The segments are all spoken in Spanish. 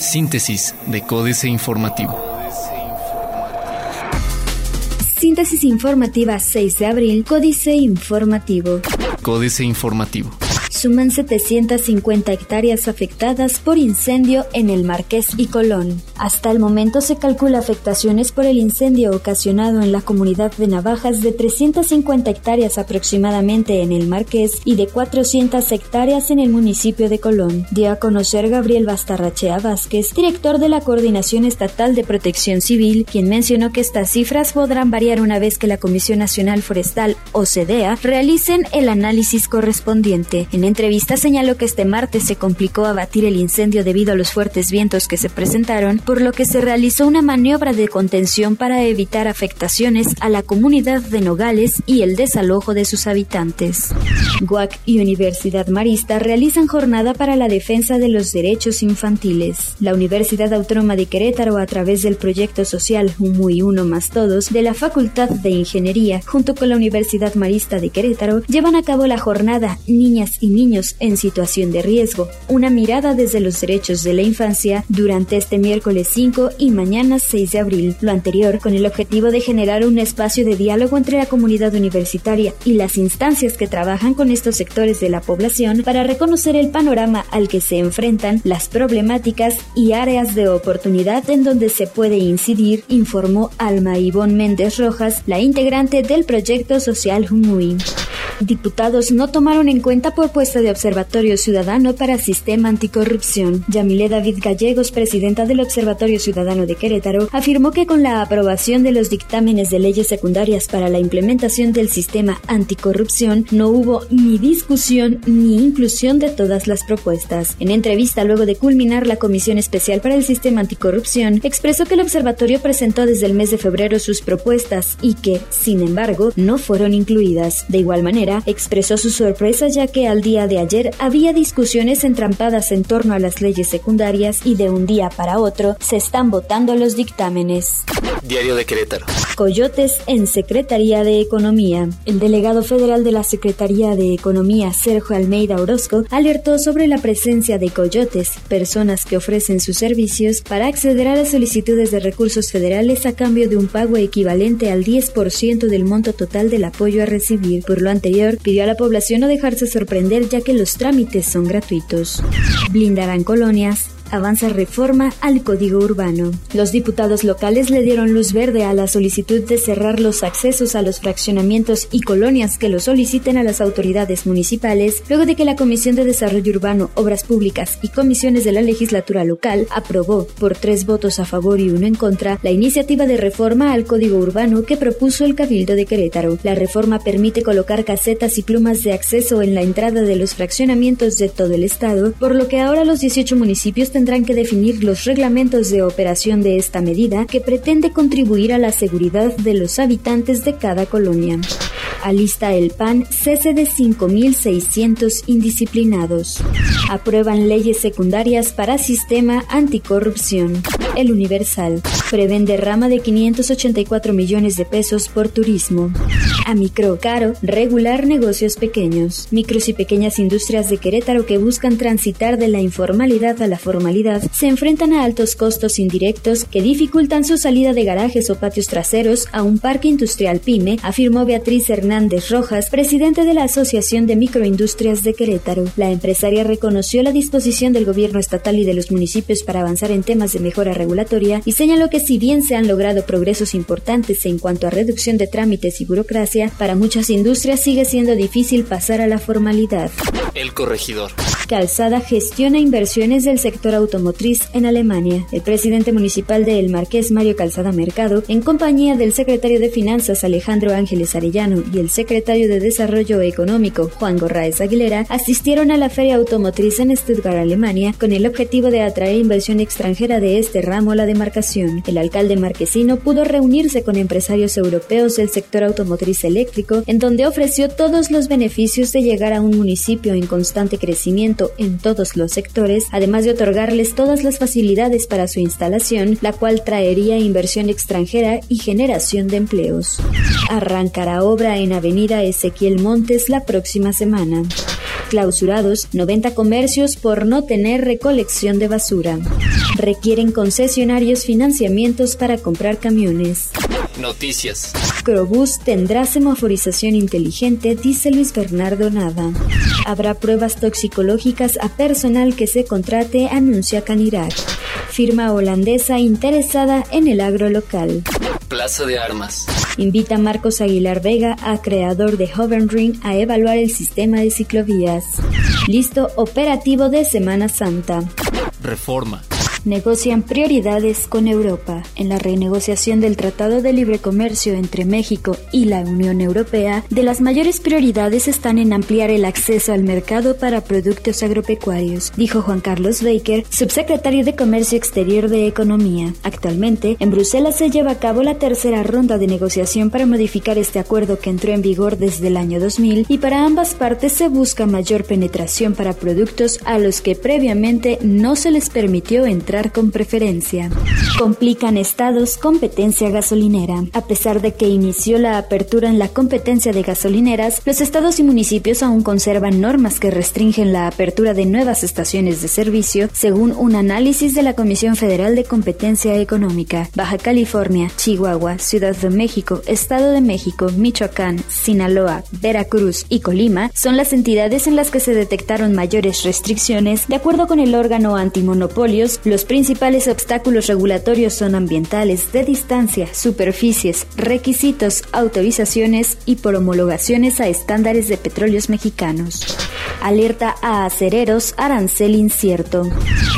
Síntesis de Códice Informativo. Síntesis informativa 6 de abril, Códice Informativo. Códice Informativo suman 750 hectáreas afectadas por incendio en el Marqués y Colón. Hasta el momento se calcula afectaciones por el incendio ocasionado en la comunidad de Navajas de 350 hectáreas aproximadamente en el Marqués y de 400 hectáreas en el municipio de Colón, dio a conocer Gabriel Bastarrachea Vázquez, director de la Coordinación Estatal de Protección Civil, quien mencionó que estas cifras podrán variar una vez que la Comisión Nacional Forestal, o CEDEA, realicen el análisis correspondiente. En entrevista señaló que este martes se complicó abatir el incendio debido a los fuertes vientos que se presentaron, por lo que se realizó una maniobra de contención para evitar afectaciones a la comunidad de Nogales y el desalojo de sus habitantes. GUAC y Universidad Marista realizan jornada para la defensa de los derechos infantiles. La Universidad Autónoma de Querétaro, a través del proyecto social Muy Uno más Todos de la Facultad de Ingeniería, junto con la Universidad Marista de Querétaro, llevan a cabo la jornada Niñas y niños en situación de riesgo, una mirada desde los derechos de la infancia durante este miércoles 5 y mañana 6 de abril, lo anterior con el objetivo de generar un espacio de diálogo entre la comunidad universitaria y las instancias que trabajan con estos sectores de la población para reconocer el panorama al que se enfrentan, las problemáticas y áreas de oportunidad en donde se puede incidir, informó Alma Ivonne Méndez Rojas, la integrante del proyecto social Humui. Diputados no tomaron en cuenta propuesta de Observatorio Ciudadano para Sistema Anticorrupción. Yamile David Gallegos, presidenta del Observatorio Ciudadano de Querétaro, afirmó que con la aprobación de los dictámenes de leyes secundarias para la implementación del sistema anticorrupción, no hubo ni discusión ni inclusión de todas las propuestas. En entrevista luego de culminar la Comisión Especial para el Sistema Anticorrupción, expresó que el observatorio presentó desde el mes de febrero sus propuestas y que, sin embargo, no fueron incluidas. De igual manera, expresó su sorpresa ya que al día de ayer había discusiones entrampadas en torno a las leyes secundarias y de un día para otro se están votando los dictámenes. Diario de Querétaro. Coyotes en Secretaría de Economía. El delegado federal de la Secretaría de Economía, Sergio Almeida Orozco, alertó sobre la presencia de coyotes, personas que ofrecen sus servicios para acceder a las solicitudes de recursos federales a cambio de un pago equivalente al 10% del monto total del apoyo a recibir. Por lo anterior, pidió a la población no dejarse sorprender ya que los trámites son gratuitos. Blindarán colonias, avanza reforma al Código Urbano. Los diputados locales le dieron luz verde a la solicitud de cerrar los accesos a los fraccionamientos y colonias que lo soliciten a las autoridades municipales, luego de que la Comisión de Desarrollo Urbano, Obras Públicas y comisiones de la legislatura local aprobó, por tres votos a favor y uno en contra, la iniciativa de reforma al Código Urbano que propuso el Cabildo de Querétaro. La reforma permite colocar casetas y plumas de acceso en la entrada de los fraccionamientos de todo el estado, por lo que ahora los 18 municipios tendrán que definir los reglamentos de operación de esta medida que pretende contribuir a la seguridad de los habitantes de cada colonia. Alista el PAN cese de 5.600 indisciplinados. Aprueban leyes secundarias para sistema anticorrupción. El Universal. Prevén derrama de 584 millones de pesos por turismo. A micro caro, regular negocios pequeños. Micros y pequeñas industrias de Querétaro que buscan transitar de la informalidad a la formalidad se enfrentan a altos costos indirectos que dificultan su salida de garajes o patios traseros a un parque industrial pyme, afirmó Beatriz Hernández Rojas, presidente de la Asociación de Microindustrias de Querétaro. La empresaria reconoció la disposición del gobierno estatal y de los municipios para avanzar en temas de mejora regulatoria y señaló que si bien se han logrado progresos importantes en cuanto a reducción de trámites y burocracia, para muchas industrias sigue siendo difícil pasar a la formalidad. El corregidor. Calzada gestiona inversiones del sector automotriz en Alemania. El presidente municipal de El Marqués, Mario Calzada Mercado, en compañía del secretario de Finanzas, Alejandro Ángeles Arellano, y el secretario de Desarrollo Económico, Juan Gorraez Aguilera, asistieron a la Feria Automotriz en Stuttgart, Alemania, con el objetivo de atraer inversión extranjera de este ramo a la demarcación. El alcalde marquesino pudo reunirse con empresarios europeos del sector automotriz eléctrico, en donde ofreció todos los beneficios de llegar a un municipio en constante crecimiento en todos los sectores, además de otorgarles todas las facilidades para su instalación, la cual traería inversión extranjera y generación de empleos. Arrancará obra en Avenida Ezequiel Montes la próxima semana. Clausurados 90 comercios por no tener recolección de basura. Requieren concesionarios financiamientos para comprar camiones. Noticias. Crobús tendrá semaforización inteligente, dice Luis Bernardo Nava. Habrá pruebas toxicológicas a personal que se contrate, anuncia Canirac. Firma holandesa interesada en el agro local. Plaza de Armas. Invita a Marcos Aguilar Vega, a creador de Ring, a evaluar el sistema de ciclovías. Listo operativo de Semana Santa. Reforma negocian prioridades con Europa. En la renegociación del Tratado de Libre Comercio entre México y la Unión Europea, de las mayores prioridades están en ampliar el acceso al mercado para productos agropecuarios, dijo Juan Carlos Baker, subsecretario de Comercio Exterior de Economía. Actualmente, en Bruselas se lleva a cabo la tercera ronda de negociación para modificar este acuerdo que entró en vigor desde el año 2000 y para ambas partes se busca mayor penetración para productos a los que previamente no se les permitió entrar con preferencia. Complican estados competencia gasolinera. A pesar de que inició la apertura en la competencia de gasolineras, los estados y municipios aún conservan normas que restringen la apertura de nuevas estaciones de servicio, según un análisis de la Comisión Federal de Competencia Económica. Baja California, Chihuahua, Ciudad de México, Estado de México, Michoacán, Sinaloa, Veracruz y Colima son las entidades en las que se detectaron mayores restricciones, de acuerdo con el órgano antimonopolios, los principales obstáculos regulatorios son ambientales, de distancia, superficies, requisitos, autorizaciones y por homologaciones a estándares de petróleos mexicanos. Alerta a acereros, arancel incierto.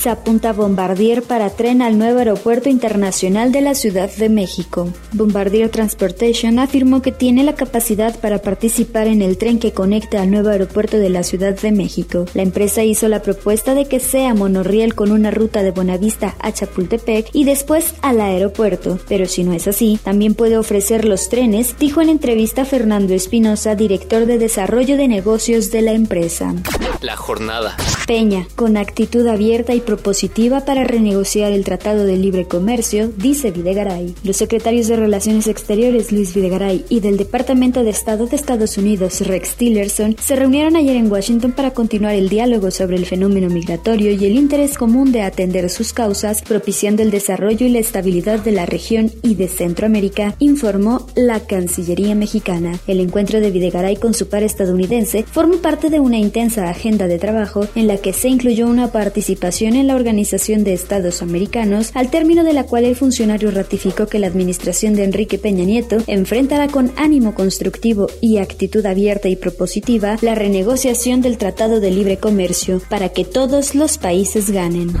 Se apunta Bombardier para tren al nuevo aeropuerto internacional de la Ciudad de México. Bombardier Transportation afirmó que tiene la capacidad para participar en el tren que conecta al nuevo aeropuerto de la Ciudad de México. La empresa hizo la propuesta de que sea monorriel con una ruta de vista a Chapultepec y después al aeropuerto. Pero si no es así, también puede ofrecer los trenes, dijo en entrevista Fernando Espinosa, director de desarrollo de negocios de la empresa. La jornada. Peña, con actitud abierta y propositiva para renegociar el Tratado de Libre Comercio, dice Videgaray. Los secretarios de Relaciones Exteriores Luis Videgaray y del Departamento de Estado de Estados Unidos Rex Tillerson se reunieron ayer en Washington para continuar el diálogo sobre el fenómeno migratorio y el interés común de atender sus causas, propiciando el desarrollo y la estabilidad de la región y de Centroamérica, informó la Cancillería mexicana. El encuentro de Videgaray con su par estadounidense forma parte de una intensa agenda de trabajo en la que se incluyó una participación en la Organización de Estados Americanos, al término de la cual el funcionario ratificó que la administración de Enrique Peña Nieto enfrentará con ánimo constructivo y actitud abierta y propositiva la renegociación del Tratado de Libre Comercio para que todos los países ganen.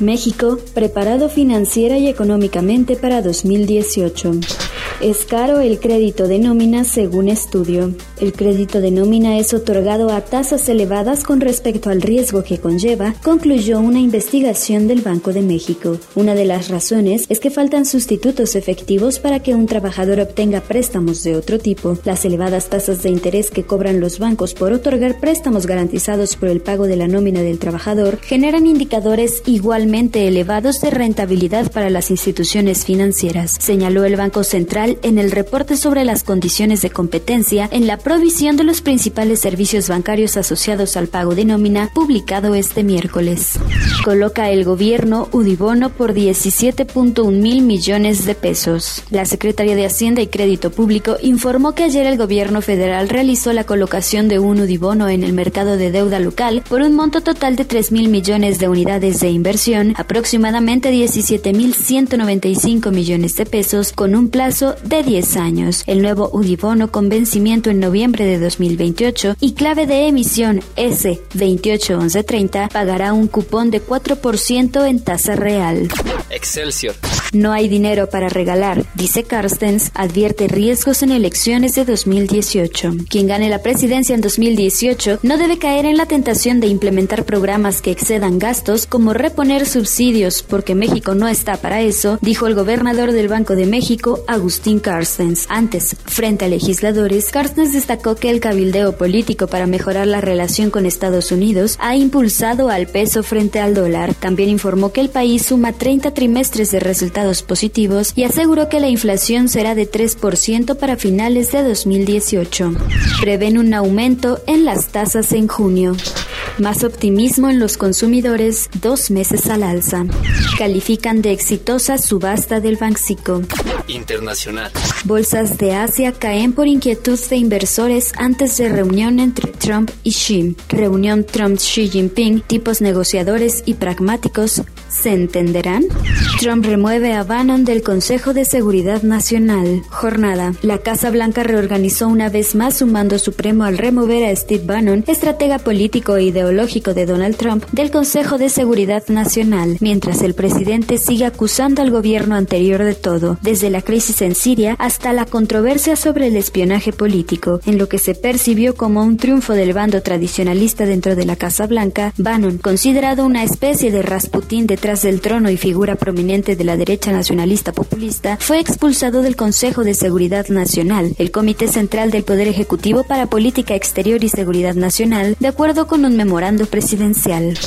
México, preparado financiera y económicamente para 2018. Es caro el crédito de nómina según estudio. El crédito de nómina es otorgado a tasas elevadas con respecto al riesgo que conlleva, concluyó una investigación del Banco de México. Una de las razones es que faltan sustitutos efectivos para que un trabajador obtenga préstamos de otro tipo. Las elevadas tasas de interés que cobran los bancos por otorgar préstamos garantizados por el pago de la nómina del trabajador generan indicadores igualmente elevados de rentabilidad para las instituciones financieras, señaló el Banco Central en el reporte sobre las condiciones de competencia en la provisión de los principales servicios bancarios asociados al pago de nómina publicado este miércoles. Coloca el gobierno Udibono por 17.1 mil millones de pesos. La Secretaría de Hacienda y Crédito Público informó que ayer el gobierno federal realizó la colocación de un Udibono en el mercado de deuda local por un monto total de 3 mil millones de unidades de inversión, aproximadamente 17 mil 195 millones de pesos, con un plazo de 10 años. El nuevo Udibono con vencimiento en noviembre de 2028 y clave de emisión S281130 pagará un cupón de 4% en tasa real. Excelsior. No hay dinero para regalar, dice Carstens, advierte riesgos en elecciones de 2018. Quien gane la presidencia en 2018 no debe caer en la tentación de implementar programas que excedan gastos como reponer subsidios, porque México no está para eso, dijo el gobernador del Banco de México, Agustín Carstens. Antes, frente a legisladores, Carstens destacó que el cabildeo político para mejorar la relación con Estados Unidos ha impulsado al peso frente al dólar. También informó que el país suma 30 trimestres trimestres de resultados positivos y aseguró que la inflación será de 3% para finales de 2018. Prevén un aumento en las tasas en junio. Más optimismo en los consumidores dos meses al alza. Califican de exitosa subasta del Banxico. Internacional. Bolsas de Asia caen por inquietud de inversores antes de reunión entre Trump y Xi. Reunión Trump-Xi Jinping, tipos negociadores y pragmáticos, ¿se entenderán? Trump remueve a Bannon del Consejo de Seguridad Nacional. Jornada. La Casa Blanca reorganizó una vez más su mando supremo al remover a Steve Bannon, estratega político e ideológico de Donald Trump, del Consejo de Seguridad Nacional, mientras el presidente sigue acusando al gobierno anterior de todo, desde la crisis en Siria hasta la controversia sobre el espionaje político, en lo que se percibió como un triunfo del bando tradicionalista dentro de la Casa Blanca, Bannon, considerado una especie de Rasputín detrás del trono y figura prominente de la derecha nacionalista populista, fue expulsado del Consejo de Seguridad Nacional, el Comité Central del Poder Ejecutivo para Política Exterior y Seguridad Nacional, de acuerdo con un memorando presidencial.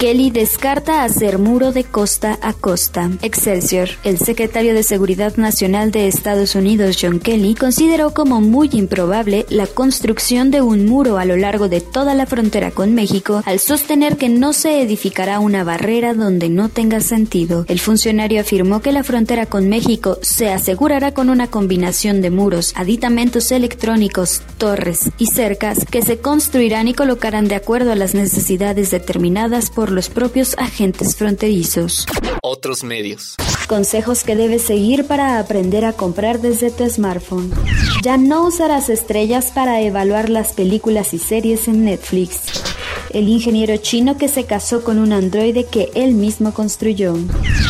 Kelly descarta hacer muro de costa a costa. Excelsior, el secretario de Seguridad Nacional de Estados Unidos, John Kelly, consideró como muy improbable la construcción de un muro a lo largo de toda la frontera con México al sostener que no se edificará una barrera donde no tenga sentido. El funcionario afirmó que la frontera con México se asegurará con una combinación de muros, aditamentos electrónicos, torres y cercas que se construirán y colocarán de acuerdo a las necesidades determinadas por los propios agentes fronterizos. Otros medios. Consejos que debes seguir para aprender a comprar desde tu smartphone. Ya no usarás estrellas para evaluar las películas y series en Netflix. El ingeniero chino que se casó con un androide que él mismo construyó.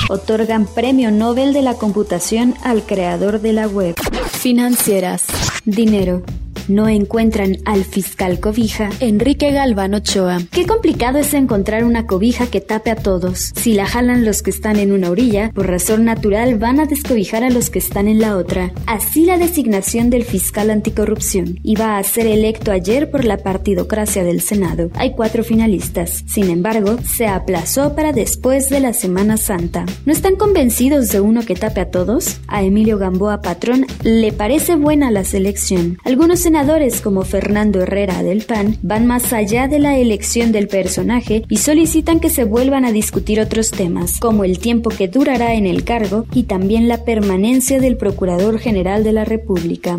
Otorgan premio Nobel de la computación al creador de la web. Financieras. Dinero no encuentran al fiscal cobija, Enrique Galván Ochoa. Qué complicado es encontrar una cobija que tape a todos. Si la jalan los que están en una orilla, por razón natural van a descobijar a los que están en la otra. Así la designación del fiscal anticorrupción iba a ser electo ayer por la partidocracia del Senado. Hay cuatro finalistas. Sin embargo, se aplazó para después de la Semana Santa. ¿No están convencidos de uno que tape a todos? A Emilio Gamboa Patrón le parece buena la selección. Algunos senadores como Fernando Herrera del PAN van más allá de la elección del personaje y solicitan que se vuelvan a discutir otros temas, como el tiempo que durará en el cargo y también la permanencia del Procurador General de la República.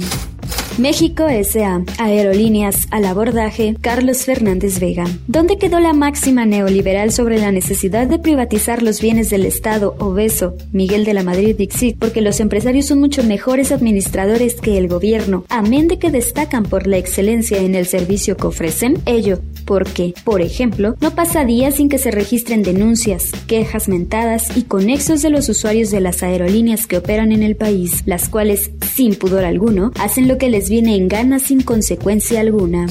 México S.A. Aerolíneas al abordaje Carlos Fernández Vega. ¿Dónde quedó la máxima neoliberal sobre la necesidad de privatizar los bienes del Estado obeso Miguel de la Madrid Dixit? Porque los empresarios son mucho mejores administradores que el gobierno, amén de que destacan por la excelencia en el servicio que ofrecen. Ello porque, por ejemplo, no pasa días sin que se registren denuncias, quejas mentadas y conexos de los usuarios de las aerolíneas que operan en el país, las cuales, sin pudor alguno, hacen lo que les viene en gana sin consecuencia alguna.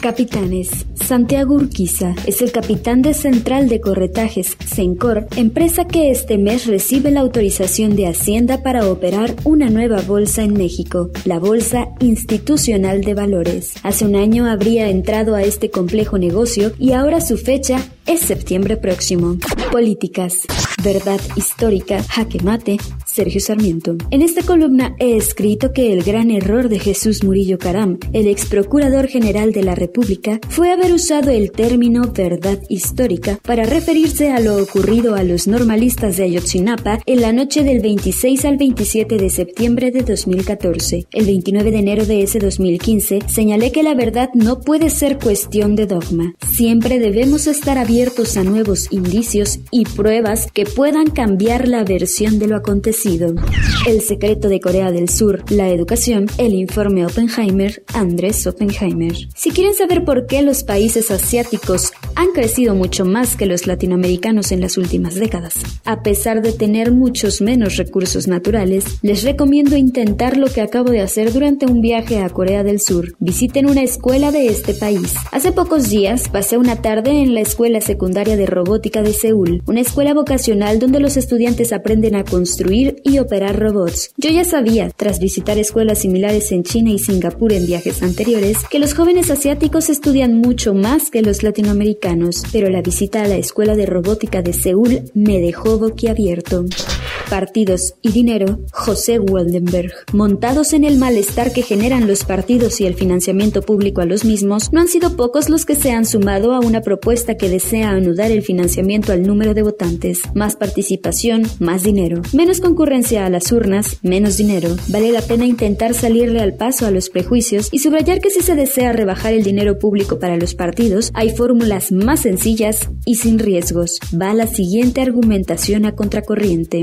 Capitanes. Santiago Urquiza es el capitán de Central de Corretajes, Sencor, empresa que este mes recibe la autorización de Hacienda para operar una nueva bolsa en México, la Bolsa Institucional de Valores. Hace un año habría entrado a este complejo negocio y ahora su fecha es septiembre próximo. Políticas. Verdad histórica, jaque mate, Sergio Sarmiento. En esta columna he escrito que el gran error de Jesús Murillo Caram, el ex procurador general de la República, fue haber usado el término verdad histórica para referirse a lo ocurrido a los normalistas de Ayotzinapa en la noche del 26 al 27 de septiembre de 2014. El 29 de enero de ese 2015 señalé que la verdad no puede ser cuestión de dogma. Siempre debemos estar abiertos a nuevos indicios y pruebas que puedan cambiar la versión de lo acontecido. El secreto de Corea del Sur, la educación, el informe Oppenheimer, Andrés Oppenheimer. Si quieren saber por qué los países asiáticos han crecido mucho más que los latinoamericanos en las últimas décadas, a pesar de tener muchos menos recursos naturales, les recomiendo intentar lo que acabo de hacer durante un viaje a Corea del Sur. Visiten una escuela de este país. Hace pocos días pasé una tarde en la Escuela Secundaria de Robótica de Seúl, una escuela vocacional donde los estudiantes aprenden a construir y operar robots. Yo ya sabía, tras visitar escuelas similares en China y Singapur en viajes anteriores, que los jóvenes asiáticos estudian mucho más que los latinoamericanos, pero la visita a la escuela de robótica de Seúl me dejó boquiabierto. Partidos y dinero, José Waldenberg. Montados en el malestar que generan los partidos y el financiamiento público a los mismos, no han sido pocos los que se han sumado a una propuesta que desea anudar el financiamiento al número de votantes. Más participación, más dinero. Menos concurrencia a las urnas, menos dinero. Vale la pena intentar salirle al paso a los prejuicios y subrayar que si se desea rebajar el dinero público para los partidos, hay fórmulas más sencillas y sin riesgos. Va la siguiente argumentación a contracorriente.